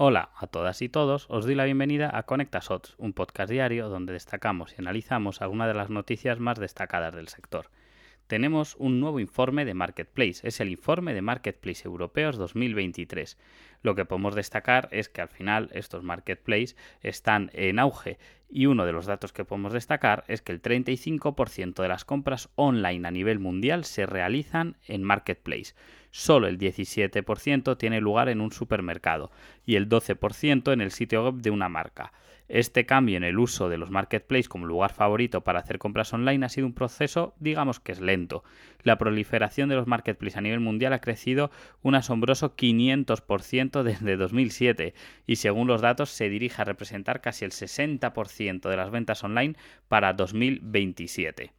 Hola a todas y todos, os doy la bienvenida a ConectaSots, un podcast diario donde destacamos y analizamos algunas de las noticias más destacadas del sector. Tenemos un nuevo informe de Marketplace, es el informe de Marketplace Europeos 2023. Lo que podemos destacar es que al final estos Marketplace están en auge y uno de los datos que podemos destacar es que el 35% de las compras online a nivel mundial se realizan en Marketplace solo el 17% tiene lugar en un supermercado y el 12% en el sitio web de una marca. Este cambio en el uso de los marketplaces como lugar favorito para hacer compras online ha sido un proceso, digamos que es lento. La proliferación de los marketplaces a nivel mundial ha crecido un asombroso 500% desde 2007 y según los datos se dirige a representar casi el 60% de las ventas online para 2027.